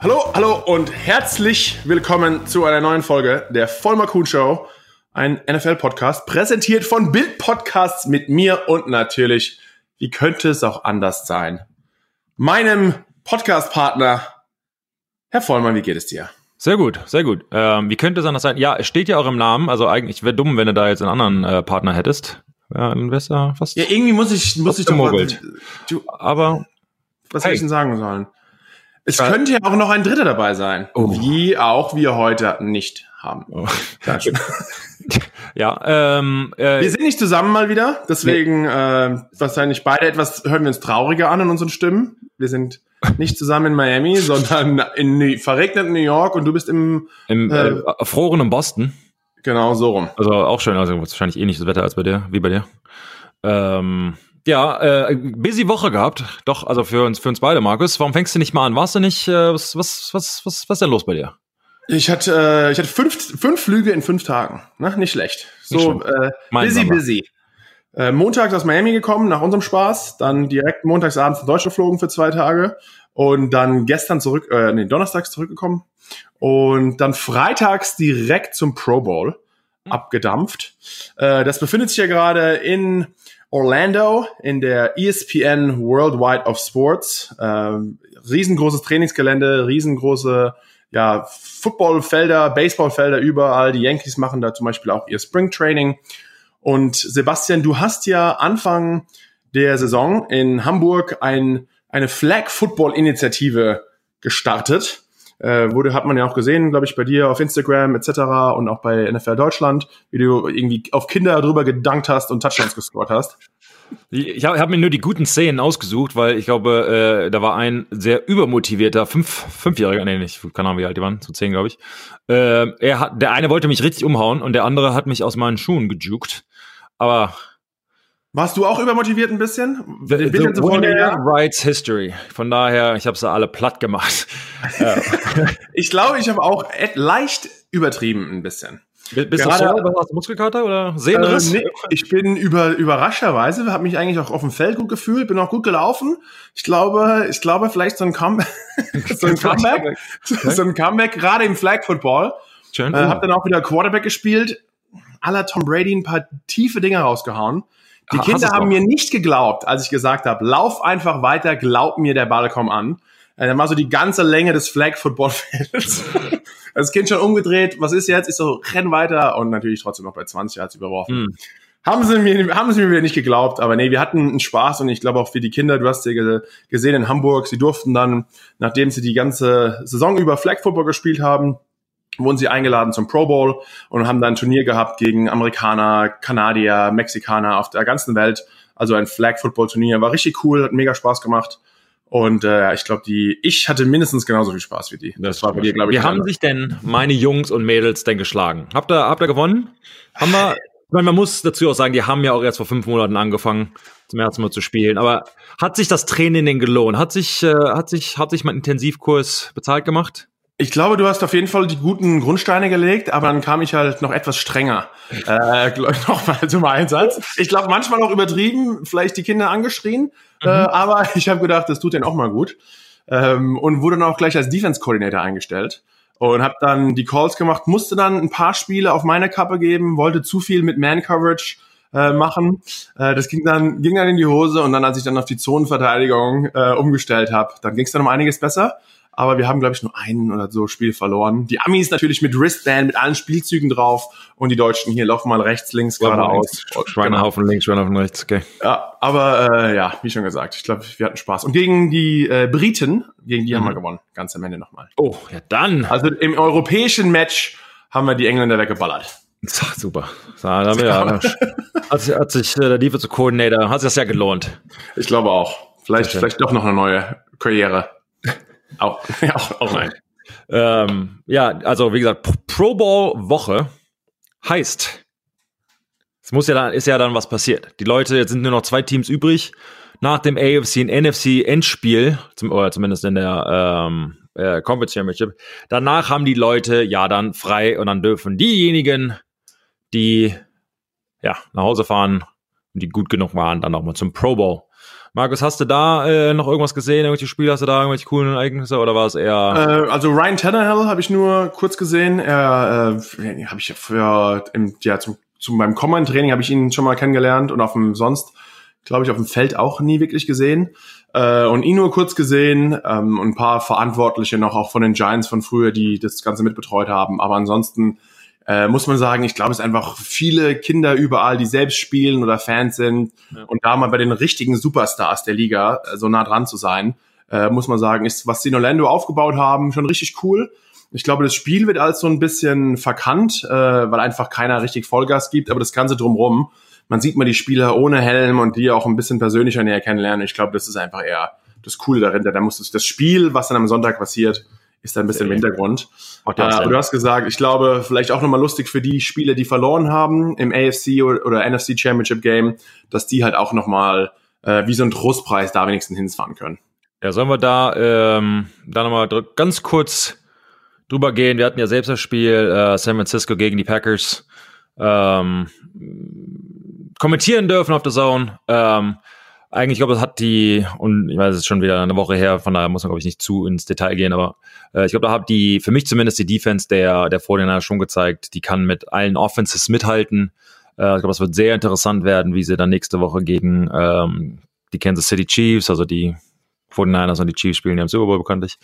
Hallo, hallo und herzlich willkommen zu einer neuen Folge der Vollmer Kuhn Show, ein NFL-Podcast, präsentiert von Bild Podcasts mit mir und natürlich, wie könnte es auch anders sein, meinem Podcast-Partner, Herr Vollmer, wie geht es dir? Sehr gut, sehr gut. Ähm, wie könnte es anders sein? Ja, es steht ja auch im Namen, also eigentlich wäre dumm, wenn du da jetzt einen anderen äh, Partner hättest. Ja, wär's ja fast. Ja, irgendwie muss ich, muss ich doch mal, du, Aber was hey. hätte ich denn sagen sollen? Es ja. könnte ja auch noch ein Dritter dabei sein, oh. wie auch wir heute nicht haben. Oh. ja, ähm, äh, wir sind nicht zusammen mal wieder, deswegen nee. äh, wahrscheinlich beide etwas hören wir uns trauriger an in unseren Stimmen. Wir sind nicht zusammen in Miami, sondern in verregneten New York und du bist im im äh, äh erfrorenen Boston. Genau so rum. Also auch schön, also wahrscheinlich nicht das Wetter als bei dir, wie bei dir. Ähm, ja, äh, busy Woche gehabt. Doch, also für uns, für uns beide, Markus. Warum fängst du nicht mal an? Warst du nicht, äh, was, was, was, was, was ist denn los bei dir? Ich hatte, äh, ich hatte fünf, fünf Flüge in fünf Tagen. Ne? Nicht schlecht. So, nicht äh, busy, busy. Äh, montags aus Miami gekommen, nach unserem Spaß. Dann direkt montagsabends in Deutschland geflogen für zwei Tage. Und dann gestern zurück, äh, nee, donnerstags zurückgekommen. Und dann freitags direkt zum Pro Bowl mhm. abgedampft. Äh, das befindet sich ja gerade in Orlando in der ESPN Worldwide of Sports. Ähm, riesengroßes Trainingsgelände, riesengroße ja, Footballfelder, Baseballfelder überall. Die Yankees machen da zum Beispiel auch ihr Springtraining. Und Sebastian, du hast ja Anfang der Saison in Hamburg ein, eine Flag Football Initiative gestartet. Äh, wurde, hat man ja auch gesehen, glaube ich, bei dir auf Instagram etc. und auch bei NFL Deutschland, wie du irgendwie auf Kinder drüber gedankt hast und Touchdowns gescored hast. Ich habe hab mir nur die guten Szenen ausgesucht, weil ich glaube, äh, da war ein sehr übermotivierter fünf, Fünfjähriger, nee, nicht, keine Ahnung, wie alt die waren, zu zehn, glaube ich. Äh, er hat, der eine wollte mich richtig umhauen und der andere hat mich aus meinen Schuhen gejuckt. Aber warst du auch übermotiviert ein bisschen? The, the winner writes history. Von daher, ich habe sie alle platt gemacht. ich glaube, ich habe auch leicht übertrieben ein bisschen. Bist Gerade, du so, hast du Muskelkater oder Sehnenriss? Äh, nee, ich bin über, überraschenderweise, habe mich eigentlich auch auf dem Feld gut gefühlt, bin auch gut gelaufen. Ich glaube, ich glaube vielleicht so ein, Come so ein Comeback, okay. so ein Comeback, gerade im Flag Football. Schön. Äh, hab dann auch wieder Quarterback gespielt, aller Tom Brady ein paar tiefe Dinge rausgehauen. Die Kinder haben mir nicht geglaubt, als ich gesagt habe, lauf einfach weiter, glaub mir, der Ball kommt an. Äh, dann war so die ganze Länge des Flag Football Felds. das Kind schon umgedreht. Was ist jetzt? Ich so, renn weiter. Und natürlich trotzdem noch bei 20 hat überworfen. Hm. Haben sie, mir, haben sie mir wieder nicht geglaubt, aber nee, wir hatten einen Spaß und ich glaube auch für die Kinder, du hast ja gesehen in Hamburg, sie durften dann, nachdem sie die ganze Saison über Flag Football gespielt haben, wurden sie eingeladen zum Pro Bowl und haben dann ein Turnier gehabt gegen Amerikaner, Kanadier, Mexikaner auf der ganzen Welt. Also ein Flag Football Turnier. War richtig cool, hat mega Spaß gemacht. Und äh, ich glaube, die, ich hatte mindestens genauso viel Spaß wie die. Das, war bei dir, glaube ich. Wie haben sich denn meine Jungs und Mädels denn geschlagen? Habt ihr, habt ihr gewonnen? Haben wir, ich meine, man muss dazu auch sagen, die haben ja auch erst vor fünf Monaten angefangen, zum ersten Mal zu spielen. Aber hat sich das Training denn gelohnt? Hat sich, äh, hat sich, hat sich mein Intensivkurs bezahlt gemacht? Ich glaube, du hast auf jeden Fall die guten Grundsteine gelegt, aber dann kam ich halt noch etwas strenger äh, nochmal zum Einsatz. Ich glaube, manchmal auch übertrieben, vielleicht die Kinder angeschrien, äh, mhm. äh, aber ich habe gedacht, das tut denen auch mal gut ähm, und wurde dann auch gleich als Defense Coordinator eingestellt und habe dann die Calls gemacht, musste dann ein paar Spiele auf meine Kappe geben, wollte zu viel mit Man Coverage äh, machen. Äh, das ging dann ging dann in die Hose und dann, als ich dann auf die Zonenverteidigung äh, umgestellt habe, dann ging es dann um einiges besser aber wir haben, glaube ich, nur einen oder so Spiel verloren. Die Amis natürlich mit Wristband, mit allen Spielzügen drauf und die Deutschen hier laufen mal rechts, links, geradeaus. Schweinehaufen links, Schweinehaufen rechts, okay. Ja, aber äh, ja, wie schon gesagt, ich glaube, wir hatten Spaß. Und gegen die äh, Briten, gegen die mhm. haben wir gewonnen, ganz am Ende nochmal. Oh, ja dann. Also im europäischen Match haben wir die Engländer weggeballert. Super. Haben wir, ja, hat, sich, hat sich äh, der Defensive Coordinator, hat sich das ja gelohnt. Ich glaube auch. Vielleicht, vielleicht doch noch eine neue Karriere. Auch, ja, auch, auch nein. Ähm, ja, also wie gesagt, Pro Bowl Woche heißt, es muss ja dann, ist ja dann was passiert. Die Leute, jetzt sind nur noch zwei Teams übrig. Nach dem AFC und NFC Endspiel, zum, oder zumindest in der ähm, äh, Conference Championship, danach haben die Leute ja dann frei und dann dürfen diejenigen, die ja nach Hause fahren und die gut genug waren, dann auch mal zum Pro Bowl. Markus, hast du da äh, noch irgendwas gesehen, irgendwelche Spiele, hast du da irgendwelche coolen Ereignisse oder war es eher? Äh, also Ryan Tannehill habe ich nur kurz gesehen. Er äh, habe ich für im, ja zum, zu meinem Command-Training habe ich ihn schon mal kennengelernt und auf dem sonst glaube ich auf dem Feld auch nie wirklich gesehen äh, und ihn nur kurz gesehen ähm, und ein paar Verantwortliche noch auch von den Giants von früher, die das Ganze mitbetreut haben. Aber ansonsten äh, muss man sagen, ich glaube, es sind einfach viele Kinder überall, die selbst spielen oder Fans sind. Ja. Und da mal bei den richtigen Superstars der Liga äh, so nah dran zu sein, äh, muss man sagen, ist, was sie in Orlando aufgebaut haben, schon richtig cool. Ich glaube, das Spiel wird als so ein bisschen verkannt, äh, weil einfach keiner richtig Vollgas gibt, aber das Ganze drumrum, man sieht mal die Spieler ohne Helm und die auch ein bisschen persönlicher näher kennenlernen. Ich glaube, das ist einfach eher das Coole darin. Da muss das Spiel, was dann am Sonntag passiert, ist da ein bisschen im Hintergrund. Äh, du hast gesagt, ich glaube, vielleicht auch nochmal lustig für die Spieler, die verloren haben im AFC oder, oder NFC Championship Game, dass die halt auch nochmal äh, wie so ein Trostpreis da wenigstens hinfahren können. Ja, sollen wir da, ähm, da nochmal ganz kurz drüber gehen? Wir hatten ja selbst das Spiel äh, San Francisco gegen die Packers ähm, kommentieren dürfen auf der Zone. Ähm, eigentlich, ich glaube, das hat die, und ich weiß, es ist schon wieder eine Woche her, von daher muss man, glaube ich, nicht zu ins Detail gehen, aber äh, ich glaube, da hat die, für mich zumindest die Defense der, der Vorderner schon gezeigt, die kann mit allen Offenses mithalten. Äh, ich glaube, es wird sehr interessant werden, wie sie dann nächste Woche gegen ähm, die Kansas City Chiefs, also die 49ers und die Chiefs spielen ja im Super Bowl bekanntlich,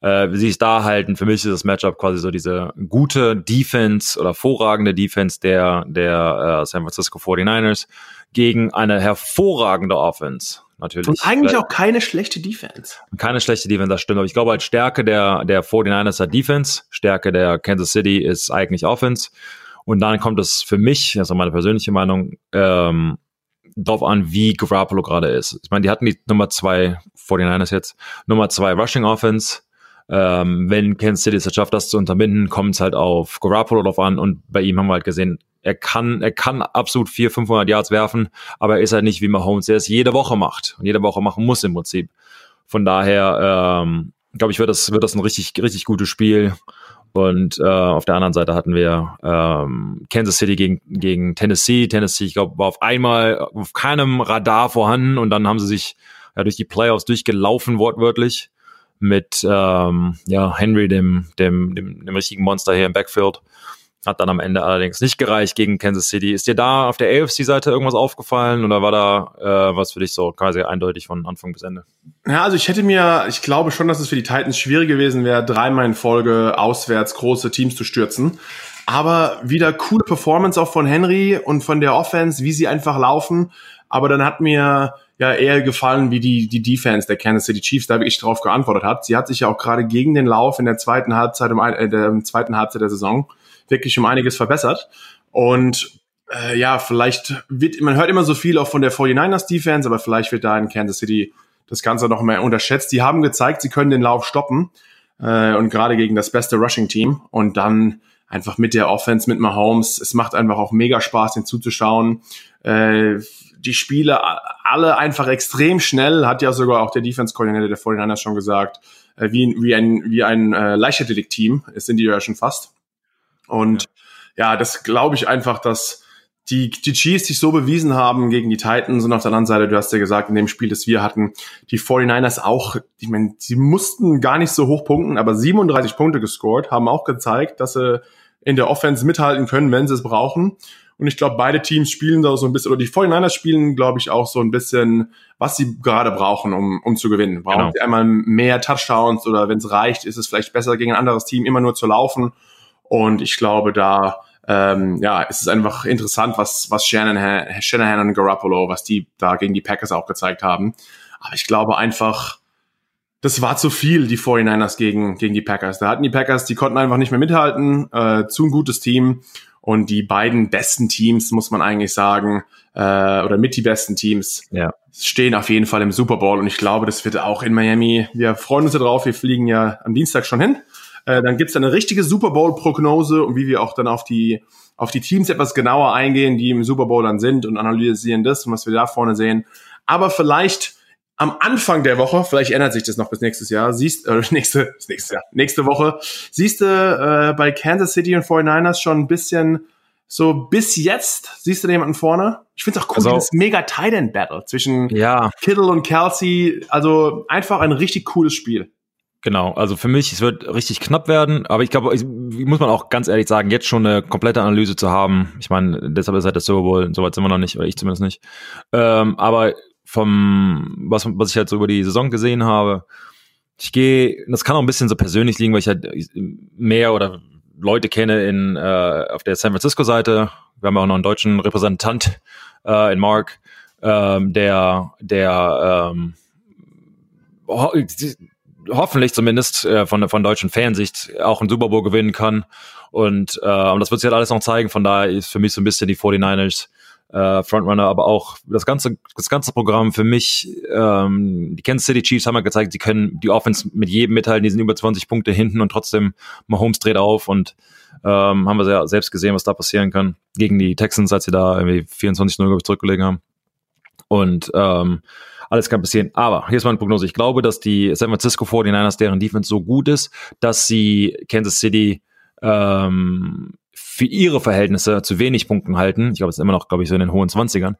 äh, wie sie es da halten. Für mich ist das Matchup quasi so diese gute Defense oder hervorragende Defense der, der äh, San Francisco 49ers gegen eine hervorragende Offense. Natürlich. Und eigentlich auch keine schlechte Defense. Keine schlechte Defense, das stimmt. Aber ich glaube halt Stärke der, der 49ers hat Defense, Stärke der Kansas City ist eigentlich Offense. Und dann kommt es für mich, das ist meine persönliche Meinung, ähm, drauf an, wie Garoppolo gerade ist. Ich meine, die hatten die Nummer zwei 49ers jetzt, Nummer zwei Rushing Offense, ähm, wenn Kansas City es schafft, das zu unterbinden, kommt es halt auf Garoppolo drauf an und bei ihm haben wir halt gesehen, er kann, er kann absolut 400, 500 Yards werfen, aber er ist halt nicht wie Mahomes, der es jede Woche macht und jede Woche machen muss im Prinzip. Von daher, ähm, glaube ich, wird das, wird das ein richtig, richtig gutes Spiel. Und äh, auf der anderen Seite hatten wir ähm, Kansas City gegen, gegen Tennessee. Tennessee, ich glaube, war auf einmal auf keinem Radar vorhanden und dann haben sie sich ja, durch die Playoffs durchgelaufen, wortwörtlich mit ähm, ja, Henry, dem, dem, dem, dem richtigen Monster hier im Backfield. Hat dann am Ende allerdings nicht gereicht gegen Kansas City. Ist dir da auf der AFC-Seite irgendwas aufgefallen oder war da äh, was für dich so quasi eindeutig von Anfang bis Ende? Ja, also ich hätte mir, ich glaube schon, dass es für die Titans schwierig gewesen wäre, dreimal in Folge auswärts große Teams zu stürzen. Aber wieder coole Performance auch von Henry und von der Offense, wie sie einfach laufen. Aber dann hat mir ja eher gefallen, wie die, die Defense der Kansas City Chiefs da wirklich drauf geantwortet hat. Sie hat sich ja auch gerade gegen den Lauf in der zweiten Halbzeit, um, äh, der zweiten Halbzeit der Saison wirklich um einiges verbessert. Und äh, ja, vielleicht wird, man hört immer so viel auch von der 49ers Defense, aber vielleicht wird da in Kansas City das Ganze noch mehr unterschätzt. Die haben gezeigt, sie können den Lauf stoppen äh, und gerade gegen das beste Rushing-Team und dann einfach mit der Offense, mit Mahomes. Es macht einfach auch mega Spaß, den zuzuschauen. Äh, die Spiele alle einfach extrem schnell, hat ja sogar auch der Defense-Koordinator der 49ers schon gesagt, äh, wie, wie ein, wie ein äh, Leichtathletik-Team, sind die ja schon fast. Und ja, ja das glaube ich einfach, dass die, die Chiefs sich so bewiesen haben gegen die Titans und auf der anderen Seite, du hast ja gesagt, in dem Spiel, das wir hatten, die 49ers auch, ich meine, sie mussten gar nicht so hoch punkten, aber 37 Punkte gescored, haben auch gezeigt, dass sie in der Offense mithalten können, wenn sie es brauchen. Und ich glaube, beide Teams spielen da so ein bisschen, oder die 49ers spielen, glaube ich, auch so ein bisschen, was sie gerade brauchen, um, um zu gewinnen. Brauchen genau. sie einmal mehr Touchdowns oder wenn es reicht, ist es vielleicht besser gegen ein anderes Team immer nur zu laufen. Und ich glaube, da ähm, ja, ist es einfach interessant, was, was Shanahan, Shanahan und Garoppolo, was die da gegen die Packers auch gezeigt haben. Aber ich glaube einfach, das war zu viel, die 49ers gegen, gegen die Packers. Da hatten die Packers, die konnten einfach nicht mehr mithalten, äh, zu ein gutes Team. Und die beiden besten Teams, muss man eigentlich sagen, äh, oder mit die besten Teams, ja. stehen auf jeden Fall im Super Bowl. Und ich glaube, das wird auch in Miami. Wir freuen uns ja drauf. Wir fliegen ja am Dienstag schon hin. Äh, dann gibt's eine richtige Super Bowl-Prognose und wie wir auch dann auf die, auf die Teams etwas genauer eingehen, die im Super Bowl dann sind und analysieren das und was wir da vorne sehen. Aber vielleicht am Anfang der Woche, vielleicht ändert sich das noch bis nächstes Jahr, siehst, äh, nächste, nächstes Jahr, nächste Woche, siehst du äh, bei Kansas City und 49ers schon ein bisschen So bis jetzt siehst du da jemanden vorne? Ich finde es auch cool, also, dieses mega Tight End Battle zwischen ja. Kittle und Kelsey. Also einfach ein richtig cooles Spiel. Genau, also für mich, es wird richtig knapp werden, aber ich glaube, ich, muss man auch ganz ehrlich sagen, jetzt schon eine komplette Analyse zu haben. Ich meine, deshalb ist halt der Super Bowl, soweit sind wir noch nicht, oder ich zumindest nicht. Ähm, aber vom, was, was ich halt so über die Saison gesehen habe, ich gehe, das kann auch ein bisschen so persönlich liegen, weil ich halt mehr oder Leute kenne in, äh, auf der San Francisco-Seite. Wir haben auch noch einen deutschen Repräsentant äh, in Mark, ähm, der, der ähm, ho hoffentlich zumindest äh, von, von deutschen Fansicht auch einen Super Bowl gewinnen kann. Und, äh, und das wird sich halt alles noch zeigen. Von daher ist für mich so ein bisschen die 49ers äh, Frontrunner, aber auch das ganze, das ganze Programm für mich, ähm, die Kansas City Chiefs haben ja gezeigt, sie können die Offense mit jedem mithalten, die sind über 20 Punkte hinten und trotzdem Mahomes dreht auf und ähm, haben wir ja selbst gesehen, was da passieren kann gegen die Texans, als sie da irgendwie 24-0 zurückgelegen haben. Und ähm, alles kann passieren. Aber hier ist meine Prognose. Ich glaube, dass die San Francisco 49ers, deren Defense so gut ist, dass sie Kansas City ähm, für ihre Verhältnisse zu wenig Punkten halten. Ich glaube, es ist immer noch, glaube ich, so in den hohen Zwanzigern.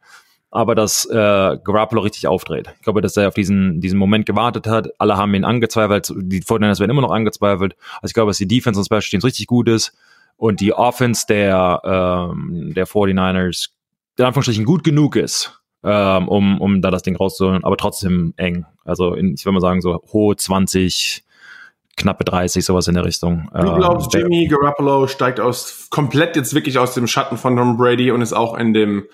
Aber dass äh, Garoppolo richtig aufdreht. Ich glaube, dass er auf diesen, diesen Moment gewartet hat. Alle haben ihn angezweifelt. Die Fortinanders werden immer noch angezweifelt. Also ich glaube, dass die Defense und Special Teams richtig gut ist. Und die Offense der, ähm, der 49ers in Anführungsstrichen gut genug ist, ähm, um, um da das Ding rauszuholen, aber trotzdem eng. Also in, ich würde mal sagen, so hohe 20, knappe 30, sowas in der Richtung. Du glaubst, ähm, Jimmy Garoppolo steigt aus komplett jetzt wirklich aus dem Schatten von Tom Brady und ist auch in dem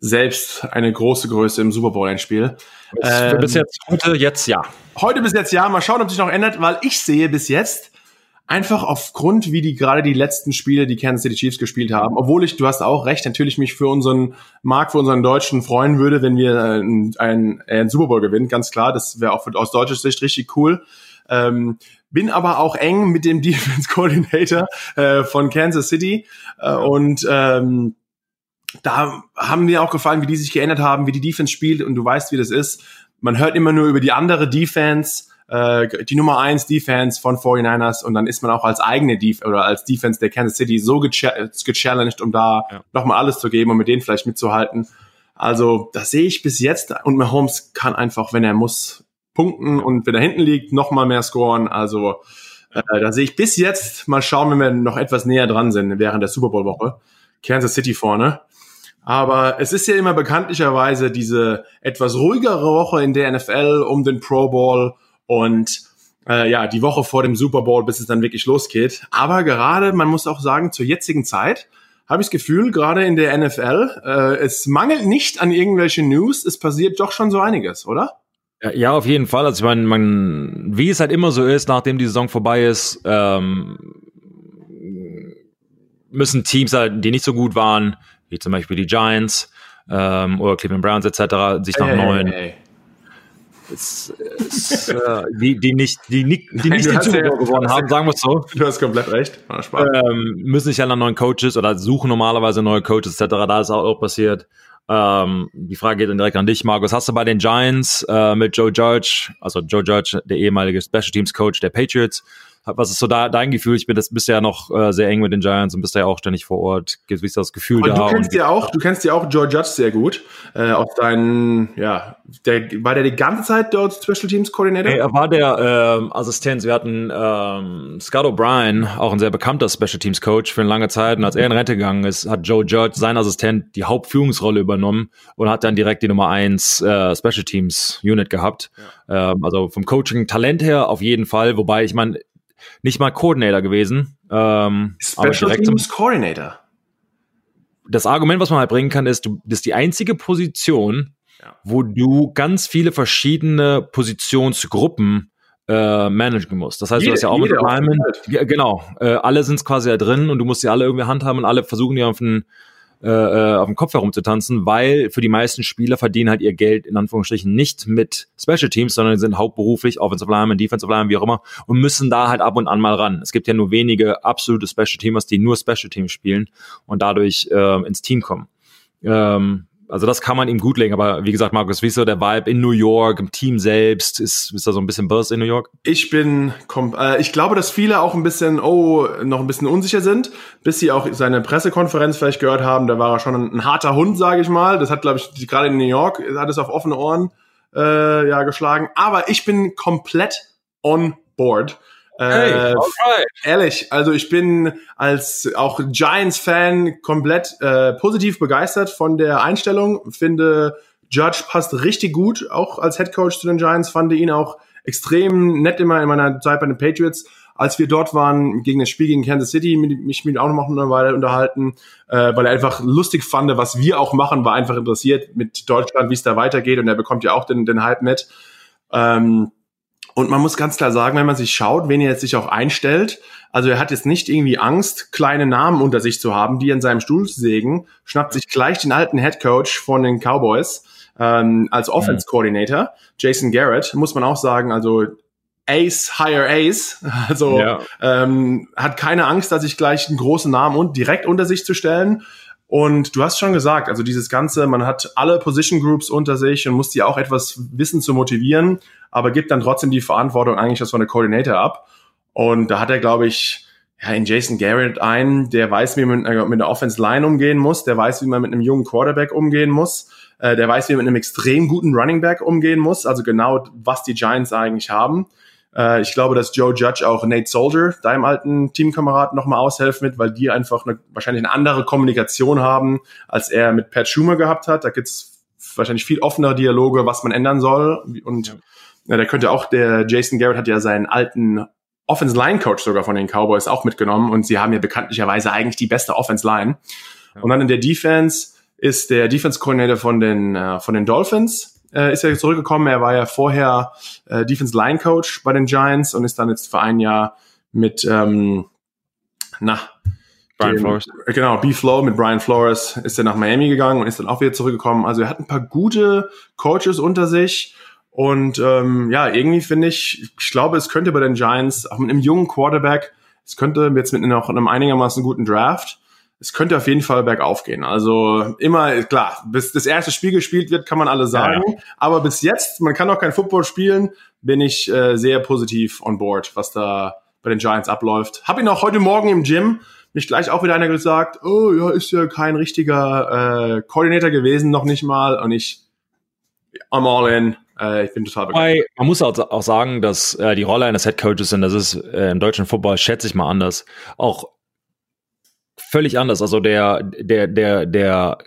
selbst eine große Größe im Super Bowl ein Spiel. Ähm, bis jetzt, heute, jetzt ja. Heute bis jetzt ja. Mal schauen, ob sich noch ändert, weil ich sehe bis jetzt einfach aufgrund, wie die gerade die letzten Spiele, die Kansas City Chiefs gespielt haben, obwohl ich, du hast auch recht, natürlich mich für unseren Markt, für unseren Deutschen freuen würde, wenn wir einen, einen, einen Super Bowl gewinnen, ganz klar. Das wäre auch aus deutscher Sicht richtig cool. Ähm, bin aber auch eng mit dem Defense Coordinator äh, von Kansas City äh, und ähm, da haben mir auch gefallen, wie die sich geändert haben, wie die Defense spielt und du weißt, wie das ist. Man hört immer nur über die andere Defense, äh, die Nummer eins Defense von 49ers und dann ist man auch als eigene Def oder als Defense der Kansas City so gechallenged, um da ja. nochmal alles zu geben und mit denen vielleicht mitzuhalten. Also das sehe ich bis jetzt und Mahomes kann einfach, wenn er muss, punkten und wenn er hinten liegt, noch mal mehr scoren. Also äh, da sehe ich bis jetzt, mal schauen, wenn wir noch etwas näher dran sind während der Super Bowl Woche, Kansas City vorne. Aber es ist ja immer bekanntlicherweise diese etwas ruhigere Woche in der NFL um den Pro Bowl und äh, ja, die Woche vor dem Super Bowl, bis es dann wirklich losgeht. Aber gerade, man muss auch sagen, zur jetzigen Zeit habe ich das Gefühl, gerade in der NFL, äh, es mangelt nicht an irgendwelche News, es passiert doch schon so einiges, oder? Ja, auf jeden Fall. Also ich meine, man, wie es halt immer so ist, nachdem die Saison vorbei ist, ähm, müssen Teams halt, die nicht so gut waren, wie zum Beispiel die Giants ähm, oder Cleveland Browns etc., sich nach hey, neuen hey, hey. Es, es, äh, die, die nicht, die, die, die nicht den Super Bowl gewonnen haben, sagen wir es so. Du hast komplett recht. Ähm, müssen sich ja nach neuen Coaches oder suchen normalerweise neue Coaches etc. Da ist auch passiert. Ähm, die Frage geht dann direkt an dich, Markus. Hast du bei den Giants äh, mit Joe Judge, also Joe Judge, der ehemalige Special Teams Coach der Patriots, was ist so da, dein Gefühl? Ich bin das bisher noch äh, sehr eng mit den Giants und bist ja auch ständig vor Ort. Wie ist das Gefühl und da? Du kennst ja auch, du kennst ja auch Joe Judge sehr gut. Äh, aus deinen, ja, der, war der die ganze Zeit dort Special Teams Coordinator? Er war der ähm, Assistent. Wir hatten ähm, Scott O'Brien, auch ein sehr bekannter Special Teams Coach für eine lange Zeit. Und als er in Rente gegangen ist, hat Joe Judge, sein Assistent, die Hauptführungsrolle übernommen und hat dann direkt die Nummer eins äh, Special Teams Unit gehabt. Ja. Ähm, also vom Coaching Talent her auf jeden Fall. Wobei ich meine nicht mal Coordinator gewesen. Ähm, Special Teams Coordinator. Das Argument, was man halt bringen kann, ist, du das ist die einzige Position, ja. wo du ganz viele verschiedene Positionsgruppen äh, managen musst. Das heißt, jede, du hast ja auch mit Linemen, genau, äh, alle sind quasi da drin und du musst sie alle irgendwie handhaben und alle versuchen die auf einen äh, äh, auf dem Kopf herumzutanzen, weil für die meisten Spieler verdienen halt ihr Geld in Anführungsstrichen nicht mit Special Teams, sondern sind hauptberuflich Offensive Lineman, Defensive Lineman, wie auch immer und müssen da halt ab und an mal ran. Es gibt ja nur wenige absolute Special Teamers, die nur Special Teams spielen und dadurch äh, ins Team kommen. Ähm, also das kann man ihm gut legen, aber wie gesagt, Markus, wie ist so der Vibe in New York, im Team selbst? Ist, ist da so ein bisschen Burst in New York? Ich bin, äh, ich glaube, dass viele auch ein bisschen, oh, noch ein bisschen unsicher sind, bis sie auch seine Pressekonferenz vielleicht gehört haben. Da war er schon ein, ein harter Hund, sage ich mal. Das hat, glaube ich, gerade in New York, hat es auf offene Ohren äh, ja geschlagen. Aber ich bin komplett on board. Hey, äh, ehrlich, also ich bin als auch Giants-Fan komplett äh, positiv begeistert von der Einstellung. Finde, Judge passt richtig gut, auch als Head Coach zu den Giants. Fand ihn auch extrem nett immer in meiner Zeit bei den Patriots. Als wir dort waren gegen das Spiel gegen Kansas City, mich mit auch noch eine Weile unterhalten, äh, weil er einfach lustig fand, was wir auch machen, war einfach interessiert mit Deutschland, wie es da weitergeht und er bekommt ja auch den, den Hype mit. Ähm, und man muss ganz klar sagen, wenn man sich schaut, wen er jetzt sich auch einstellt, also er hat jetzt nicht irgendwie Angst, kleine Namen unter sich zu haben, die in seinem Stuhl sägen, schnappt sich gleich den alten Head Coach von den Cowboys ähm, als Offense Coordinator, Jason Garrett, muss man auch sagen, also Ace, Higher Ace, also ja. ähm, hat keine Angst, da sich gleich einen großen Namen und direkt unter sich zu stellen. Und du hast schon gesagt, also dieses Ganze, man hat alle Position Groups unter sich und muss die auch etwas wissen zu motivieren aber gibt dann trotzdem die Verantwortung eigentlich das von der Coordinator ab. Und da hat er, glaube ich, ja, in Jason Garrett einen, der weiß, wie man mit einer Offense Line umgehen muss, der weiß, wie man mit einem jungen Quarterback umgehen muss, äh, der weiß, wie man mit einem extrem guten Running Back umgehen muss, also genau, was die Giants eigentlich haben. Äh, ich glaube, dass Joe Judge auch Nate Soldier, deinem alten Teamkamerad, nochmal aushelfen wird, weil die einfach eine, wahrscheinlich eine andere Kommunikation haben, als er mit Pat Schumer gehabt hat. Da gibt's wahrscheinlich viel offenere Dialoge, was man ändern soll. Und ja ja, der könnte auch, der Jason Garrett hat ja seinen alten Offense Line Coach sogar von den Cowboys auch mitgenommen und sie haben ja bekanntlicherweise eigentlich die beste Offense Line. Ja. Und dann in der Defense ist der Defense Coordinator von den, äh, von den Dolphins, äh, ist ja zurückgekommen. Er war ja vorher äh, Defense Line Coach bei den Giants und ist dann jetzt für ein Jahr mit, ähm, na, Brian den, Flores. Genau, B-Flow mit Brian Flores ist er nach Miami gegangen und ist dann auch wieder zurückgekommen. Also er hat ein paar gute Coaches unter sich und ähm, ja, irgendwie finde ich, ich glaube, es könnte bei den Giants, auch mit einem jungen Quarterback, es könnte jetzt mit noch einem einigermaßen guten Draft, es könnte auf jeden Fall bergauf gehen. Also immer, klar, bis das erste Spiel gespielt wird, kann man alle sagen. Ja, ja. Aber bis jetzt, man kann auch kein Football spielen, bin ich äh, sehr positiv on board, was da bei den Giants abläuft. Hab ihn auch heute Morgen im Gym mich gleich auch wieder einer gesagt, oh ja, ist ja kein richtiger äh, Coordinator gewesen, noch nicht mal. Und ich, I'm all in. Äh, ich bin total begeistert. Man muss auch, auch sagen, dass äh, die Rolle eines Head Coaches, und das ist äh, im deutschen Football, schätze ich mal anders, auch völlig anders. Also der, der, der, der,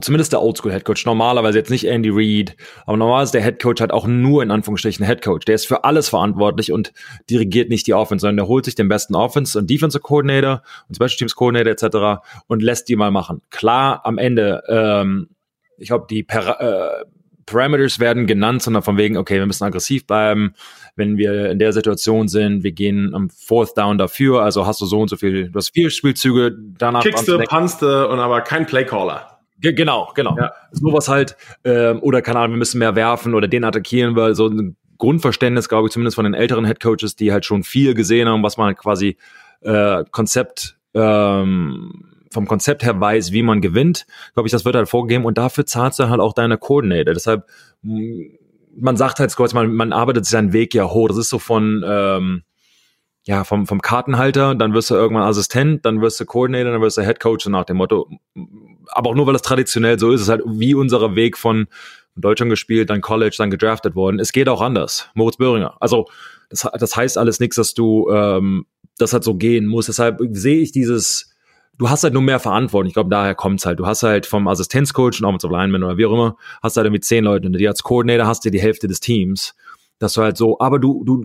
zumindest der Oldschool Head Coach, normalerweise jetzt nicht Andy Reid, aber normalerweise der Head Coach hat auch nur in Anführungsstrichen Head Coach. Der ist für alles verantwortlich und dirigiert nicht die Offense, sondern der holt sich den besten Offense und Defensive Coordinator und Special Teams Coordinator etc. und lässt die mal machen. Klar, am Ende, ähm, ich glaube, die per, äh, Parameters werden genannt, sondern von wegen, okay, wir müssen aggressiv bleiben, wenn wir in der Situation sind, wir gehen am Fourth Down dafür, also hast du so und so viel, du hast vier Spielzüge, danach Kickste, punste und aber kein Playcaller. Genau, genau. Ja. Sowas halt, ähm, oder keine Ahnung, wir müssen mehr werfen oder den attackieren, weil so ein Grundverständnis, glaube ich, zumindest von den älteren Headcoaches, die halt schon viel gesehen haben, was man halt quasi äh, Konzept ähm, vom Konzept her weiß, wie man gewinnt, glaube ich, das wird halt vorgegeben und dafür zahlst du halt auch deine Coordinator. Deshalb, man sagt halt kurz, man, man arbeitet seinen Weg ja hoch. Das ist so von, ähm, ja, vom, vom Kartenhalter, dann wirst du irgendwann Assistent, dann wirst du Coordinator, dann wirst du Head Coach nach dem Motto. Aber auch nur, weil das traditionell so ist, ist halt wie unser Weg von Deutschland gespielt, dann College, dann gedraftet worden. Es geht auch anders. Moritz Böhringer. Also, das, das heißt alles nichts, dass du ähm, das halt so gehen musst. Deshalb sehe ich dieses, du hast halt nur mehr Verantwortung. Ich glaube, daher kommt's halt. Du hast halt vom Assistenzcoach und auch mit so Lineman oder wie auch immer, hast halt irgendwie zehn Leute und die als Coordinator hast du die Hälfte des Teams. Dass du halt so, aber du, du,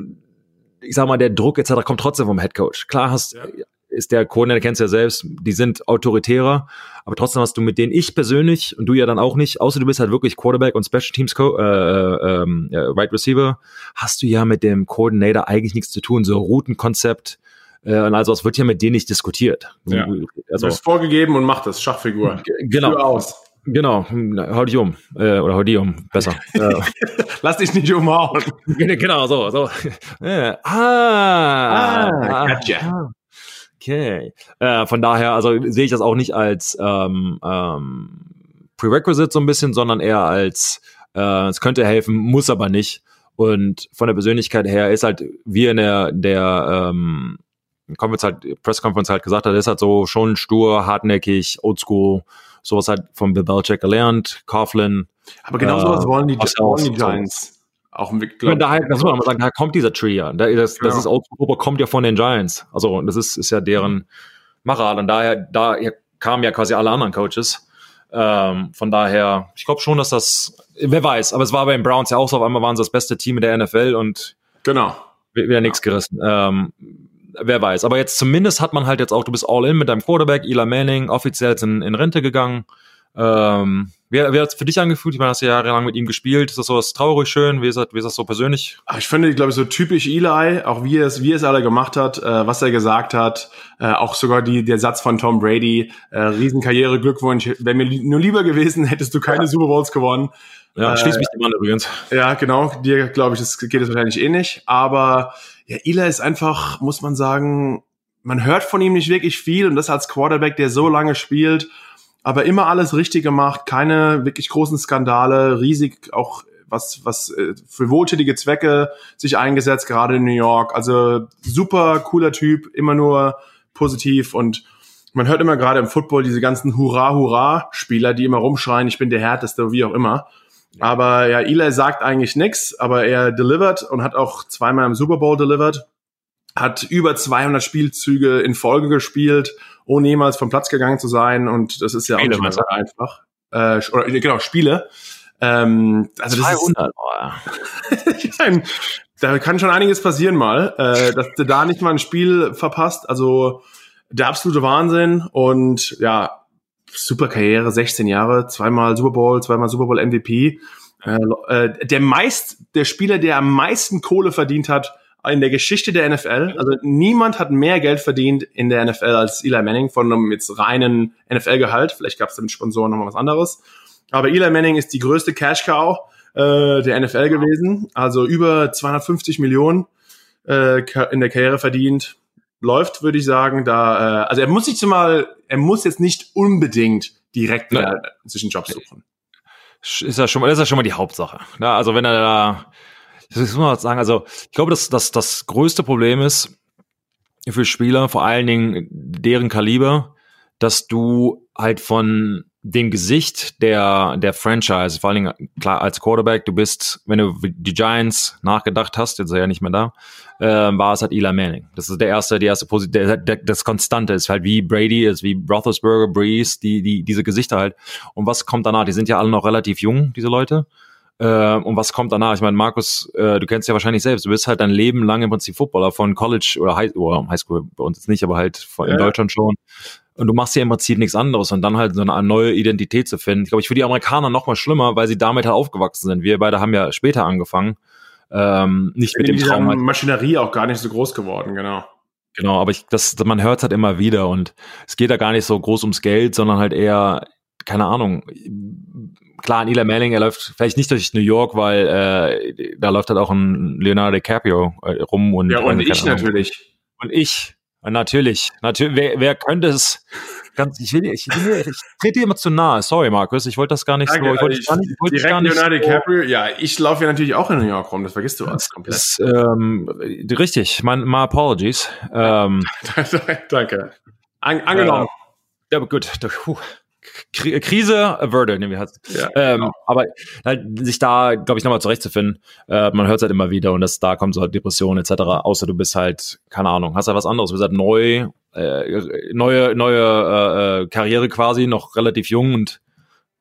ich sag mal, der Druck etc. kommt trotzdem vom Headcoach. Klar hast, ja. ist der Coordinator, kennst du ja selbst, die sind autoritärer, aber trotzdem hast du mit denen ich persönlich und du ja dann auch nicht, außer du bist halt wirklich Quarterback und Special Teams Co äh, äh, äh, Right Receiver, hast du ja mit dem Coordinator eigentlich nichts zu tun. So Routenkonzept, und also es wird ja mit denen nicht diskutiert. Ja. Also, du bist vorgegeben und macht das, Schachfigur. Genau. aus. Genau, hau dich um. Äh, oder hau die um, besser. Lass dich nicht umhauen. genau, so. so. Äh, ah, ah, ah, gotcha. Ah. Okay. Äh, von daher, also sehe ich das auch nicht als ähm, ähm, Prerequisite so ein bisschen, sondern eher als äh, es könnte helfen, muss aber nicht. Und von der Persönlichkeit her ist halt, wie in der, der ähm, Conference halt, Press Conference halt gesagt hat, ist halt so schon stur, hartnäckig, oldschool, sowas halt von Bill Belichick gelernt, Coughlin. Aber genau äh, sowas wollen die, wollen die Giants. Auch glaub, da halt, das muss man sagen, da kommt dieser Tree ja. Das, das, genau. ist Oldschool, kommt ja von den Giants. Also das ist, ist ja deren Macher. Und daher, da kamen ja quasi alle anderen Coaches. Ähm, von daher, ich glaube schon, dass das, wer weiß, aber es war bei den Browns ja auch so, auf einmal waren sie das beste Team in der NFL und genau. wieder nichts gerissen. Ähm, wer weiß. Aber jetzt zumindest hat man halt jetzt auch, du bist all in mit deinem Quarterback, Eli Manning, offiziell jetzt in, in Rente gegangen. Ähm, wie, wie hat es für dich angefühlt? Ich meine, hast du jahrelang mit ihm gespielt. Ist das so was traurig schön? Wie ist das, wie ist das so persönlich? Ich finde, glaube ich, so typisch Eli, auch wie er es, wie es alle gemacht hat, äh, was er gesagt hat, äh, auch sogar die, der Satz von Tom Brady, äh, Riesenkarriere, Glückwunsch. Wäre mir nur lieber gewesen, hättest du keine ja. Super Bowls gewonnen. Ja, äh, schließ mich dem an übrigens. Ja, genau. Dir, glaube ich, das geht es wahrscheinlich eh nicht. Aber ja, Eli ist einfach, muss man sagen, man hört von ihm nicht wirklich viel und das als Quarterback, der so lange spielt aber immer alles richtig gemacht, keine wirklich großen Skandale, riesig auch was, was äh, für wohltätige Zwecke sich eingesetzt, gerade in New York. Also super cooler Typ, immer nur positiv und man hört immer gerade im Football diese ganzen Hurra-Hurra-Spieler, die immer rumschreien, ich bin der Härteste, wie auch immer. Aber ja, Eli sagt eigentlich nichts, aber er delivered und hat auch zweimal im Super Bowl delivered, hat über 200 Spielzüge in Folge gespielt ohne jemals vom Platz gegangen zu sein. Und das ist ja Spiele, auch nicht mehr einfach. Äh, oder, genau, Spiele. Ähm, also 200, das ist, oh. da kann schon einiges passieren mal, äh, dass du da nicht mal ein Spiel verpasst. Also der absolute Wahnsinn und ja, super Karriere, 16 Jahre, zweimal Super Bowl, zweimal Super Bowl MVP. Äh, äh, der meist, der Spieler, der am meisten Kohle verdient hat in der Geschichte der NFL. Also niemand hat mehr Geld verdient in der NFL als Eli Manning von einem jetzt reinen NFL-Gehalt. Vielleicht gab es da mit Sponsoren nochmal was anderes. Aber Eli Manning ist die größte Cash-Cow äh, der NFL gewesen. Also über 250 Millionen äh, in der Karriere verdient. Läuft, würde ich sagen. Da, äh, also er muss sich zumal, er muss jetzt nicht unbedingt direkt wieder zwischen Jobs suchen. Ist ja schon mal, das ist ja schon mal die Hauptsache. Ja, also wenn er da das muss man sagen, also ich glaube, dass, dass das größte Problem ist für Spieler, vor allen Dingen deren Kaliber, dass du halt von dem Gesicht der, der Franchise, vor allen Dingen klar als Quarterback, du bist, wenn du die Giants nachgedacht hast, jetzt ist er ja nicht mehr da, äh, war es halt Eli Manning. Das ist der erste, die erste Position, der, der, das Konstante ist halt wie Brady, ist wie Roethlisberger, Breeze, die, die, diese Gesichter halt. Und was kommt danach? Die sind ja alle noch relativ jung, diese Leute. Äh, und was kommt danach? Ich meine, Markus, äh, du kennst ja wahrscheinlich selbst, du bist halt dein Leben lang im Prinzip Footballer von College oder High, oder Highschool, bei uns jetzt nicht, aber halt von, ja. in Deutschland schon. Und du machst ja im Prinzip nichts anderes und dann halt so eine neue Identität zu finden. Ich glaube, ich für die Amerikaner noch mal schlimmer, weil sie damit halt aufgewachsen sind. Wir beide haben ja später angefangen. Ähm, nicht mit dem Traum. Halt. Maschinerie auch gar nicht so groß geworden, genau. Genau, aber ich, das, man hört halt immer wieder und es geht da gar nicht so groß ums Geld, sondern halt eher, keine Ahnung, klar, Eli Manning, er läuft vielleicht nicht durch New York, weil äh, da läuft halt auch ein Leonardo DiCaprio äh, rum und ja und ich natürlich. Und ich natürlich natürlich wer, wer könnte es ganz ich will ich, will, ich trete dir immer zu nahe. Sorry Markus ich wollte das gar nicht Danke, so ich wollte gar nicht, wollte direkt gar nicht Leonardo DiCaprio. Ja ich laufe ja natürlich auch in New York rum das vergisst du was komplett. das, ähm, richtig mein my apologies. Ähm, Danke. An, angenommen. Ja, aber gut puh. Krise averted, ne, wie heißt ja, ähm, genau. Aber halt, sich da, glaube ich, nochmal zurechtzufinden, äh, man hört es halt immer wieder und das, da kommt so halt Depressionen etc. Außer du bist halt, keine Ahnung, hast halt was anderes, du bist halt neu, äh, neue, neue äh, äh, Karriere quasi, noch relativ jung und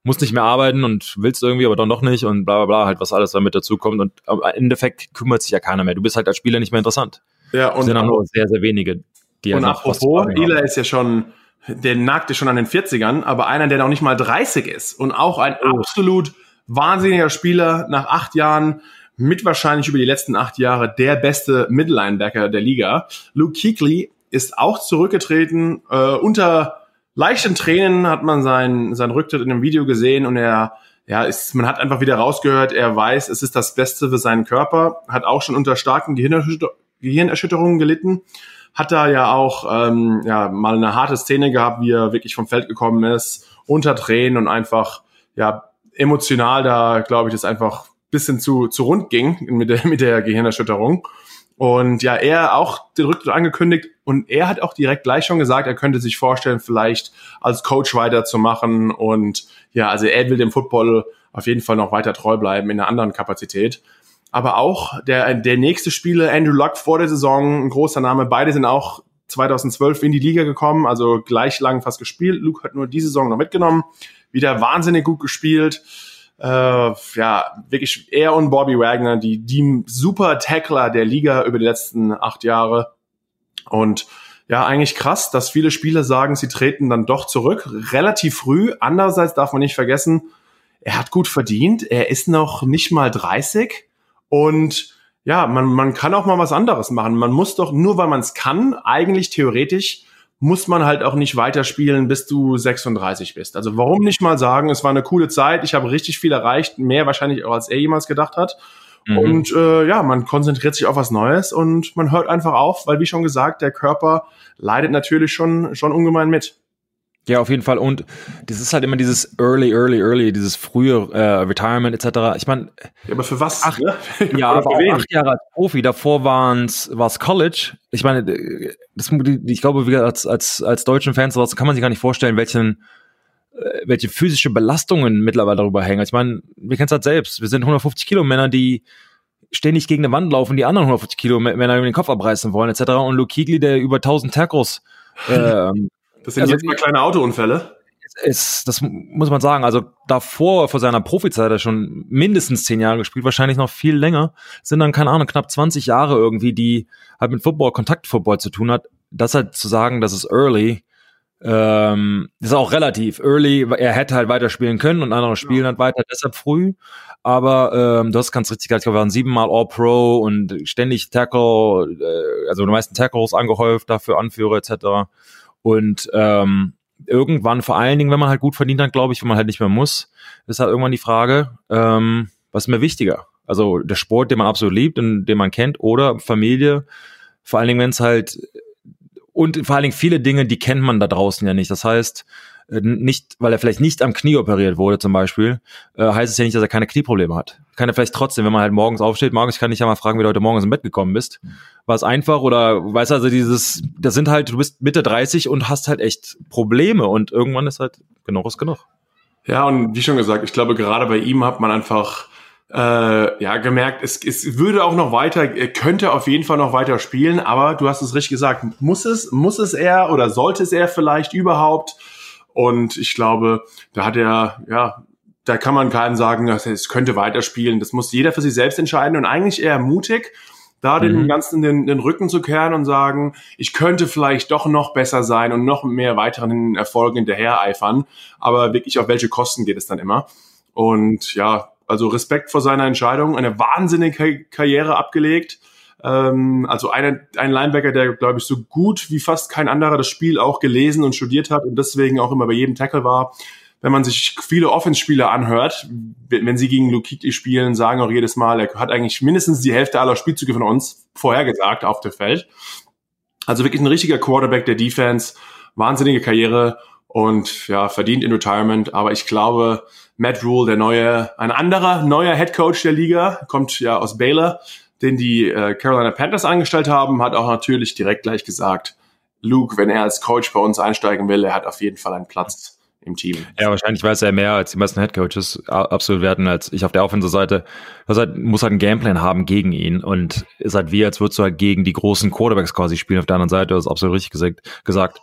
musst nicht mehr arbeiten und willst irgendwie, aber dann doch nicht und bla bla bla, halt was alles damit dazukommt und im Endeffekt kümmert sich ja keiner mehr. Du bist halt als Spieler nicht mehr interessant. Ja, und sind auch nur sehr, sehr wenige, die Und halt apropos, Ela ist ja schon der nagt schon an den 40ern, aber einer, der noch nicht mal 30 ist und auch ein oh. absolut wahnsinniger Spieler nach acht Jahren, mit wahrscheinlich über die letzten acht Jahre der beste Middle-Linebacker der Liga. Luke Kuechly ist auch zurückgetreten. Äh, unter leichten Tränen hat man seinen, seinen Rücktritt in einem Video gesehen und er ja, ist, man hat einfach wieder rausgehört, er weiß, es ist das Beste für seinen Körper, hat auch schon unter starken Gehirnerschütterungen gelitten hat da ja auch ähm, ja, mal eine harte Szene gehabt, wie er wirklich vom Feld gekommen ist, unter Tränen und einfach ja, emotional da, glaube ich, das einfach bisschen zu, zu rund ging mit der, mit der Gehirnerschütterung. Und ja, er auch den Rücktritt angekündigt und er hat auch direkt gleich schon gesagt, er könnte sich vorstellen, vielleicht als Coach weiterzumachen. Und ja, also er will dem Football auf jeden Fall noch weiter treu bleiben in einer anderen Kapazität. Aber auch der, der nächste Spieler, Andrew Luck vor der Saison, ein großer Name. Beide sind auch 2012 in die Liga gekommen, also gleich lang fast gespielt. Luke hat nur die Saison noch mitgenommen. Wieder wahnsinnig gut gespielt äh, ja, wirklich er und Bobby Wagner, die, die super Tackler der Liga über die letzten acht Jahre. Und ja, eigentlich krass, dass viele Spieler sagen, sie treten dann doch zurück, relativ früh. Andererseits darf man nicht vergessen, er hat gut verdient, er ist noch nicht mal 30 und ja, man, man kann auch mal was anderes machen. Man muss doch, nur weil man es kann, eigentlich theoretisch muss man halt auch nicht weiterspielen, bis du 36 bist. Also warum nicht mal sagen, es war eine coole Zeit, ich habe richtig viel erreicht, mehr wahrscheinlich auch als er jemals gedacht hat. Mhm. Und äh, ja, man konzentriert sich auf was Neues und man hört einfach auf, weil wie schon gesagt, der Körper leidet natürlich schon schon ungemein mit. Ja, auf jeden Fall. Und das ist halt immer dieses early, early, early, dieses frühe äh, Retirement etc. Ich meine, ja, aber für was? Acht, ne? ja, aber auch acht Jahre als Profi. Davor waren es College. Ich meine, das, ich glaube, als als als deutschen Fans kann man sich gar nicht vorstellen, welchen äh, welche physische Belastungen mittlerweile darüber hängen. Ich meine, wir kennen es halt selbst. Wir sind 150 Kilo Männer, die ständig gegen eine Wand laufen, die anderen 150 Kilo Männer über den Kopf abreißen wollen etc. Und Luke Keighley, der über 1000 Tackles ähm, das sind also, jetzt mal kleine Autounfälle. Ist, das muss man sagen. Also davor, vor seiner Profizeit, hat er schon mindestens zehn Jahre gespielt, wahrscheinlich noch viel länger. Sind dann, keine Ahnung, knapp 20 Jahre irgendwie, die halt mit Football, Kontaktfootball zu tun hat. Das halt zu sagen, das ist early, ähm, ist auch relativ early. Er hätte halt weiterspielen können und andere spielen ja. halt weiter, deshalb früh. Aber ähm, du hast ganz richtig gesagt, ich glaube, wir waren siebenmal All-Pro und ständig Tackle, äh, also die meisten Tackles angehäuft, dafür Anführer etc. Und ähm, irgendwann, vor allen Dingen, wenn man halt gut verdient hat, glaube ich, wenn man halt nicht mehr muss, ist halt irgendwann die Frage, ähm, was ist mir wichtiger? Also der Sport, den man absolut liebt und den man kennt, oder Familie, vor allen Dingen, wenn es halt und vor allen Dingen viele Dinge, die kennt man da draußen ja nicht. Das heißt, äh, nicht, weil er vielleicht nicht am Knie operiert wurde zum Beispiel, äh, heißt es ja nicht, dass er keine Knieprobleme hat. Kann er vielleicht trotzdem, wenn man halt morgens aufsteht, morgens, ich kann dich ja mal fragen, wie du heute morgens im Bett gekommen bist. War es einfach oder, weißt du, also dieses, das sind halt, du bist Mitte 30 und hast halt echt Probleme und irgendwann ist halt genug ist genug. Ja, und wie schon gesagt, ich glaube, gerade bei ihm hat man einfach äh, ja gemerkt, es, es würde auch noch weiter, er könnte auf jeden Fall noch weiter spielen, aber du hast es richtig gesagt, muss es, muss es er oder sollte es er vielleicht überhaupt? Und ich glaube, da hat er, ja, da kann man keinen sagen, es könnte weiterspielen. Das muss jeder für sich selbst entscheiden und eigentlich eher mutig, da den mhm. Ganzen den, den Rücken zu kehren und sagen, ich könnte vielleicht doch noch besser sein und noch mehr weiteren Erfolgen hinterher eifern. Aber wirklich auf welche Kosten geht es dann immer? Und ja, also Respekt vor seiner Entscheidung, eine wahnsinnige Karriere abgelegt. Ähm, also eine, ein Linebacker, der, glaube ich, so gut wie fast kein anderer das Spiel auch gelesen und studiert hat und deswegen auch immer bei jedem Tackle war. Wenn man sich viele Offense-Spieler anhört, wenn sie gegen Lukiti spielen, sagen auch jedes Mal, er hat eigentlich mindestens die Hälfte aller Spielzüge von uns vorhergesagt auf dem Feld. Also wirklich ein richtiger Quarterback der Defense, wahnsinnige Karriere und ja, verdient in Retirement. Aber ich glaube, Matt Rule, der neue, ein anderer neuer Head Coach der Liga, kommt ja aus Baylor, den die äh, Carolina Panthers angestellt haben, hat auch natürlich direkt gleich gesagt, Luke, wenn er als Coach bei uns einsteigen will, er hat auf jeden Fall einen Platz im Team. Ja, wahrscheinlich weiß er mehr als die meisten Headcoaches absolut werden als ich auf der Offensive-Seite. Das halt, muss halt einen Gameplan haben gegen ihn und ist halt wie, als würdest du halt gegen die großen Quarterbacks quasi spielen auf der anderen Seite. Das ist absolut richtig gesagt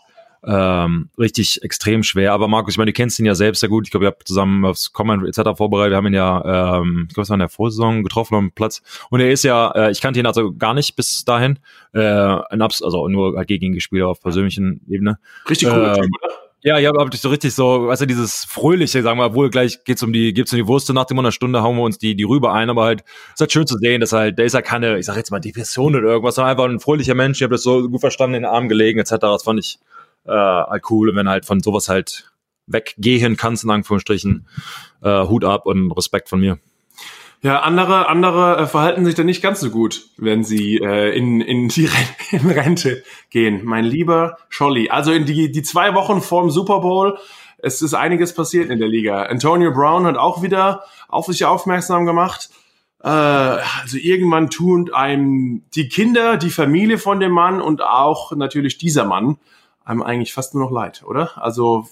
ähm, richtig extrem schwer. Aber Markus, ich meine, du kennst ihn ja selbst sehr gut. Ich glaube, ihr habt zusammen aufs Comment etc. vorbereitet, haben ihn ja, ähm, ich glaube, es war in der Vorsaison getroffen am Platz. Und er ist ja, äh, ich kannte ihn also gar nicht bis dahin. Äh, ein Abs also nur halt gegen ihn gespielt auf persönlichen Ebene. Richtig cool, ähm, oder? Ja, ja, ich so richtig so, weißt du, dieses fröhliche, sagen wir, obwohl gleich geht's um die, gibt's um die Wurst nach dem einer Stunde hauen wir uns die, die rüber ein, aber halt, ist halt schön zu sehen, dass halt, der ist ja halt keine, ich sag jetzt mal Depression oder irgendwas, sondern einfach ein fröhlicher Mensch, ich habe das so gut verstanden, in den Arm gelegen, etc. Das fand ich, äh, halt cool. Und wenn halt von sowas halt weggehen kannst, in Anführungsstrichen, äh, Hut ab und Respekt von mir. Ja, andere, andere äh, verhalten sich dann nicht ganz so gut, wenn sie äh, in, in die Ren in Rente gehen. Mein lieber Scholli. Also in die, die zwei Wochen vorm Super Bowl Es ist einiges passiert in der Liga. Antonio Brown hat auch wieder auf sich aufmerksam gemacht. Äh, also irgendwann tun einem die Kinder, die Familie von dem Mann und auch natürlich dieser Mann einem eigentlich fast nur noch leid, oder? Also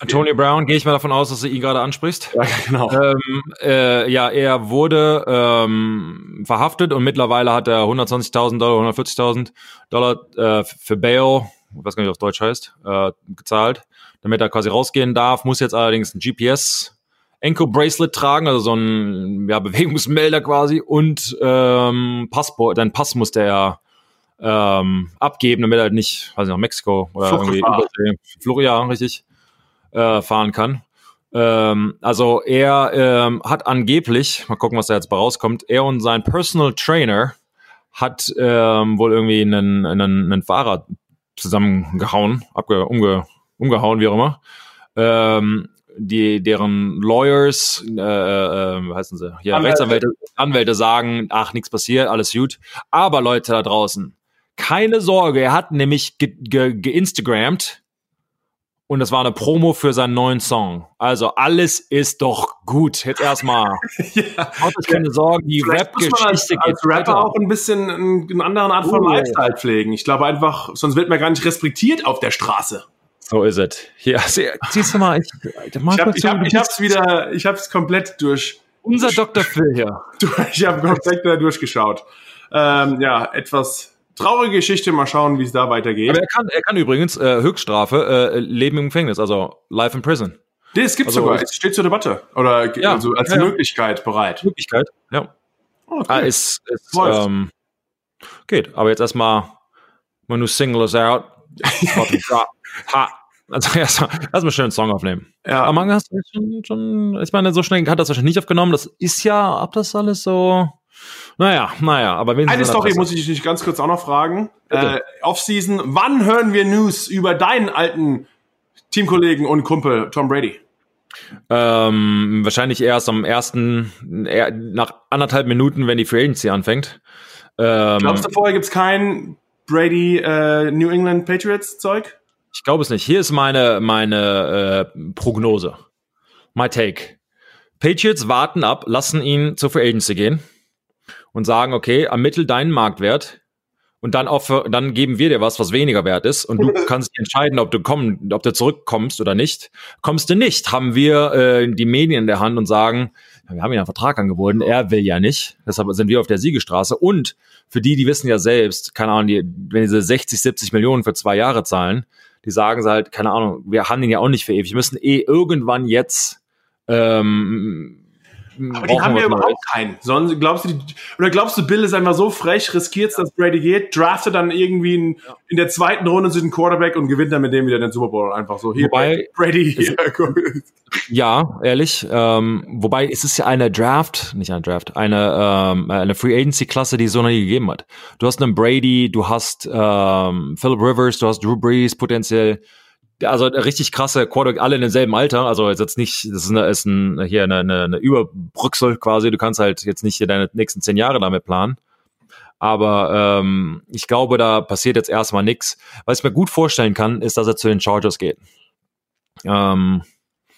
Antonio Brown, gehe ich mal davon aus, dass du ihn gerade ansprichst. Ja, genau. Ähm, äh, ja, er wurde ähm, verhaftet und mittlerweile hat er 120.000 Dollar, 140.000 Dollar äh, für Bail, ich weiß gar nicht, was Deutsch heißt, äh, gezahlt, damit er quasi rausgehen darf. Muss jetzt allerdings ein GPS Ankle Bracelet tragen, also so ein ja, Bewegungsmelder quasi und ähm, Passport, dein Pass musste er ähm, abgeben, damit er halt nicht, weiß ich nach Mexiko oder irgendwie Übersee, Florida, richtig äh, fahren kann. Ähm, also er ähm, hat angeblich, mal gucken, was da jetzt bei rauskommt, er und sein Personal Trainer hat ähm, wohl irgendwie einen, einen, einen Fahrer zusammengehauen, abge, umge, umgehauen, wie auch immer. Ähm, die, deren Lawyers, äh, äh, heißen sie, ja, Anwälte. Rechtsanwälte, Anwälte sagen, ach, nichts passiert, alles gut. Aber Leute da draußen, keine Sorge, er hat nämlich geinstagrammt, ge, ge und das war eine Promo für seinen neuen Song. Also alles ist doch gut. Jetzt erstmal. ja. Macht euch keine Sorgen, die Rap-Geschichte geht als Rapper weiter. auch ein bisschen eine andere Art von uh. Lifestyle pflegen. Ich glaube einfach, sonst wird man gar nicht respektiert auf der Straße. So ist es. Ja, siehst du mal, ich, ich, hab, ich, hab, ich hab's wieder, ich hab's komplett durch. Unser Dr. Phil hier. Ich habe komplett durchgeschaut. Ähm, ja, etwas traurige Geschichte. Mal schauen, wie es da weitergeht. Aber er kann, er kann übrigens äh, Höchststrafe äh, Leben im Gefängnis, also Life in Prison. Das gibt's also, sogar. Es steht zur Debatte oder ja, also als ja, Möglichkeit bereit. Möglichkeit, ja. Okay. Ah, ist, ist, ähm, geht. Aber jetzt erstmal Manu Single is out. ha. Also erstmal erst mal schön einen Song aufnehmen. Ja. Aber man hast du schon, schon, ich meine, so schnell hat das wahrscheinlich nicht aufgenommen. Das ist ja, ob das alles so naja, naja, aber wenn Eine Story muss ich dich ganz kurz auch noch fragen. Äh, Offseason, wann hören wir News über deinen alten Teamkollegen und Kumpel Tom Brady? Ähm, wahrscheinlich erst am ersten, nach anderthalb Minuten, wenn die Free Agency anfängt. Ähm, Glaubst du, vorher gibt's kein Brady äh, New England Patriots Zeug? Ich glaube es nicht. Hier ist meine, meine äh, Prognose. My take. Patriots warten ab, lassen ihn zur Free Agency gehen und sagen, okay, ermittel deinen Marktwert und dann, offer, dann geben wir dir was, was weniger wert ist und du kannst entscheiden, ob du kommen, ob du zurückkommst oder nicht. Kommst du nicht, haben wir äh, die Medien in der Hand und sagen, wir haben ihm einen Vertrag angeboten, er will ja nicht, deshalb sind wir auf der Siegestraße. Und für die, die wissen ja selbst, keine Ahnung, die, wenn diese 60, 70 Millionen für zwei Jahre zahlen, die sagen sie halt, keine Ahnung, wir haben ihn ja auch nicht für ewig, wir müssen eh irgendwann jetzt ähm, aber die haben ja überhaupt keinen. Sonst, glaubst du, die, oder glaubst du, Bill ist einfach so frech, riskiert dass Brady geht, draftet dann irgendwie in, in der zweiten Runde zu den Quarterback und gewinnt dann mit dem wieder den Super Bowl einfach so. Hier, wobei, Brady, hier. ja, ehrlich. Ähm, wobei es ist ja eine Draft, nicht eine Draft, eine, ähm, eine Free Agency Klasse, die es so noch nie gegeben hat. Du hast einen Brady, du hast ähm, Philip Rivers, du hast Drew Brees potenziell also richtig krasse Quarterback, alle in demselben Alter. Also jetzt nicht, das ist, eine, ist ein, hier eine, eine, eine Überbrücksel quasi. Du kannst halt jetzt nicht deine nächsten zehn Jahre damit planen. Aber ähm, ich glaube, da passiert jetzt erstmal nichts. Was ich mir gut vorstellen kann, ist, dass er zu den Chargers geht. Ähm,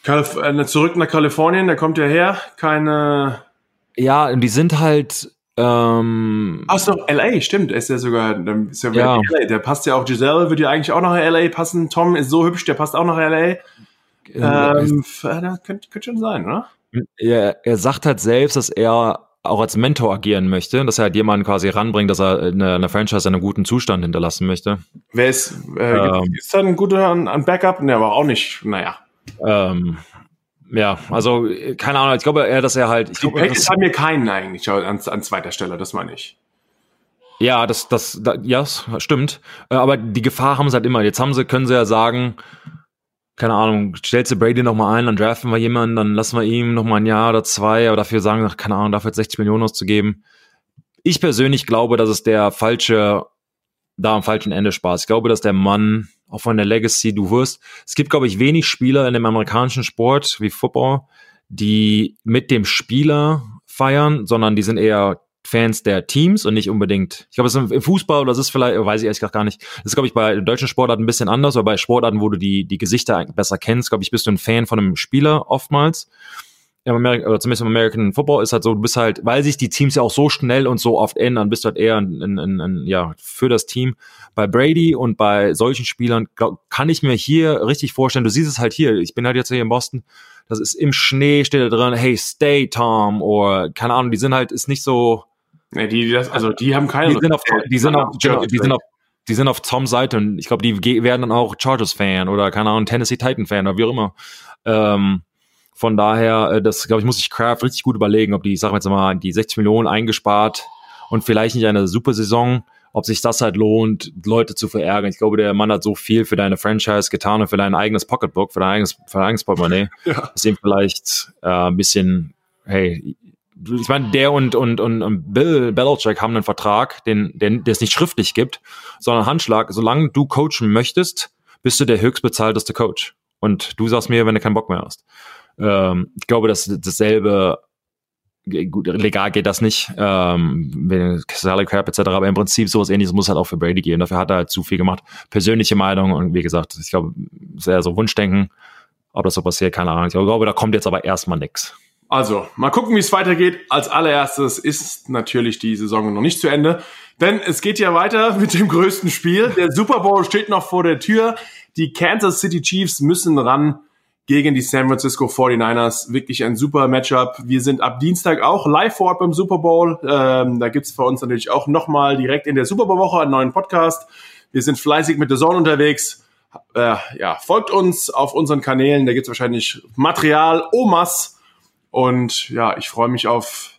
Kalif äh, zurück nach Kalifornien, der kommt ja her. Keine. Ja, und die sind halt ähm, Ach so, LA, stimmt. Ist ja sogar, ist ja, ja. LA. Der passt ja auch. Giselle würde ja eigentlich auch nach LA passen. Tom ist so hübsch, der passt auch nach LA. Ähm, das könnte, könnte schon sein, oder? Ja, er sagt halt selbst, dass er auch als Mentor agieren möchte, dass er halt jemanden quasi ranbringt, dass er eine, eine Franchise in einem guten Zustand hinterlassen möchte. Wer ist, äh, ähm, ist da ein guter ein Backup? Ne, aber auch nicht, naja. Ähm, ja, also keine Ahnung, ich glaube eher, dass er halt. Ich die Packers haben mir keinen eigentlich an, an zweiter Stelle, das meine ich. Ja, das, das, das, ja, stimmt. Äh, aber die Gefahr haben sie halt immer. Jetzt haben sie, können sie ja sagen, keine Ahnung, stellst du Brady nochmal ein, dann draften wir jemanden, dann lassen wir ihm nochmal ein Jahr oder zwei, aber dafür sagen, keine Ahnung, dafür jetzt 60 Millionen auszugeben. Ich persönlich glaube, dass es der falsche, da am falschen Ende Spaß. Ich glaube, dass der Mann auch von der Legacy. Du wirst, es gibt, glaube ich, wenig Spieler in dem amerikanischen Sport wie Football, die mit dem Spieler feiern, sondern die sind eher Fans der Teams und nicht unbedingt. Ich glaube, im Fußball, das ist vielleicht, weiß ich ehrlich gesagt gar nicht. Das ist, glaube ich, bei deutschen Sportarten ein bisschen anders, aber bei Sportarten, wo du die, die Gesichter besser kennst, glaube ich, bist du ein Fan von einem Spieler oftmals im Amerika, oder zumindest im American Football ist halt so, du bist halt, weil sich die Teams ja auch so schnell und so oft ändern, bist du halt eher ein, ein, ein ja, für das Team. Bei Brady und bei solchen Spielern glaub, kann ich mir hier richtig vorstellen, du siehst es halt hier, ich bin halt jetzt hier in Boston, das ist im Schnee, steht da drin, hey, stay Tom, oder keine Ahnung, die sind halt, ist nicht so. Ja, die, die das, also die haben keine. Die sind auf, die sind auf, genau, die sind auf, die sind auf Toms Seite und ich glaube, die werden dann auch Chargers-Fan oder keine Ahnung, Tennessee Titan-Fan oder wie auch immer. Ähm, von daher, äh, das glaube ich, muss sich Kraft richtig gut überlegen, ob die, ich sag jetzt mal, die 60 Millionen eingespart und vielleicht nicht eine super Saison, ob sich das halt lohnt, Leute zu verärgern. Ich glaube, der Mann hat so viel für deine Franchise getan und für dein eigenes Pocketbook, für dein eigenes, für dein eigenes Portemonnaie, ja. dass ihm vielleicht äh, ein bisschen, hey, ich meine, der und, und, und, und Bill Belichick haben einen Vertrag, den, den, der es nicht schriftlich gibt, sondern Handschlag. Solange du coachen möchtest, bist du der höchstbezahlteste Coach. Und du sagst mir, wenn du keinen Bock mehr hast. Ähm, ich glaube, dass dasselbe gut, legal geht das nicht, ähm, Salary Cap etc., aber im Prinzip sowas ähnliches muss halt auch für Brady gehen. Dafür hat er halt zu viel gemacht. Persönliche Meinung und wie gesagt, ich glaube, sehr so Wunschdenken. Ob das so passiert, keine Ahnung. Ich glaube, da kommt jetzt aber erstmal nix. Also, mal gucken, wie es weitergeht. Als allererstes ist natürlich die Saison noch nicht zu Ende, denn es geht ja weiter mit dem größten Spiel. Der Super Bowl steht noch vor der Tür. Die Kansas City Chiefs müssen ran gegen die San Francisco 49ers. Wirklich ein super Matchup. Wir sind ab Dienstag auch live vor Ort beim Super Bowl. Ähm, da gibt's für uns natürlich auch nochmal direkt in der Super Bowl-Woche einen neuen Podcast. Wir sind fleißig mit der Zone unterwegs. Äh, ja, folgt uns auf unseren Kanälen. Da gibt's wahrscheinlich Material, Omas. Und ja, ich freue mich auf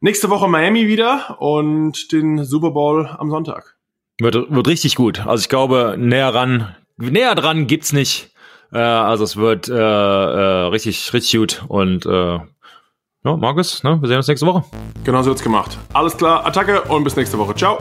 nächste Woche Miami wieder und den Super Bowl am Sonntag. Wird, wird richtig gut. Also ich glaube, näher ran, näher dran gibt's nicht. Äh, also es wird äh, äh, richtig, richtig gut. Und äh, ja, Markus, ne, wir sehen uns nächste Woche. Genau so wird's gemacht. Alles klar, Attacke und bis nächste Woche. Ciao.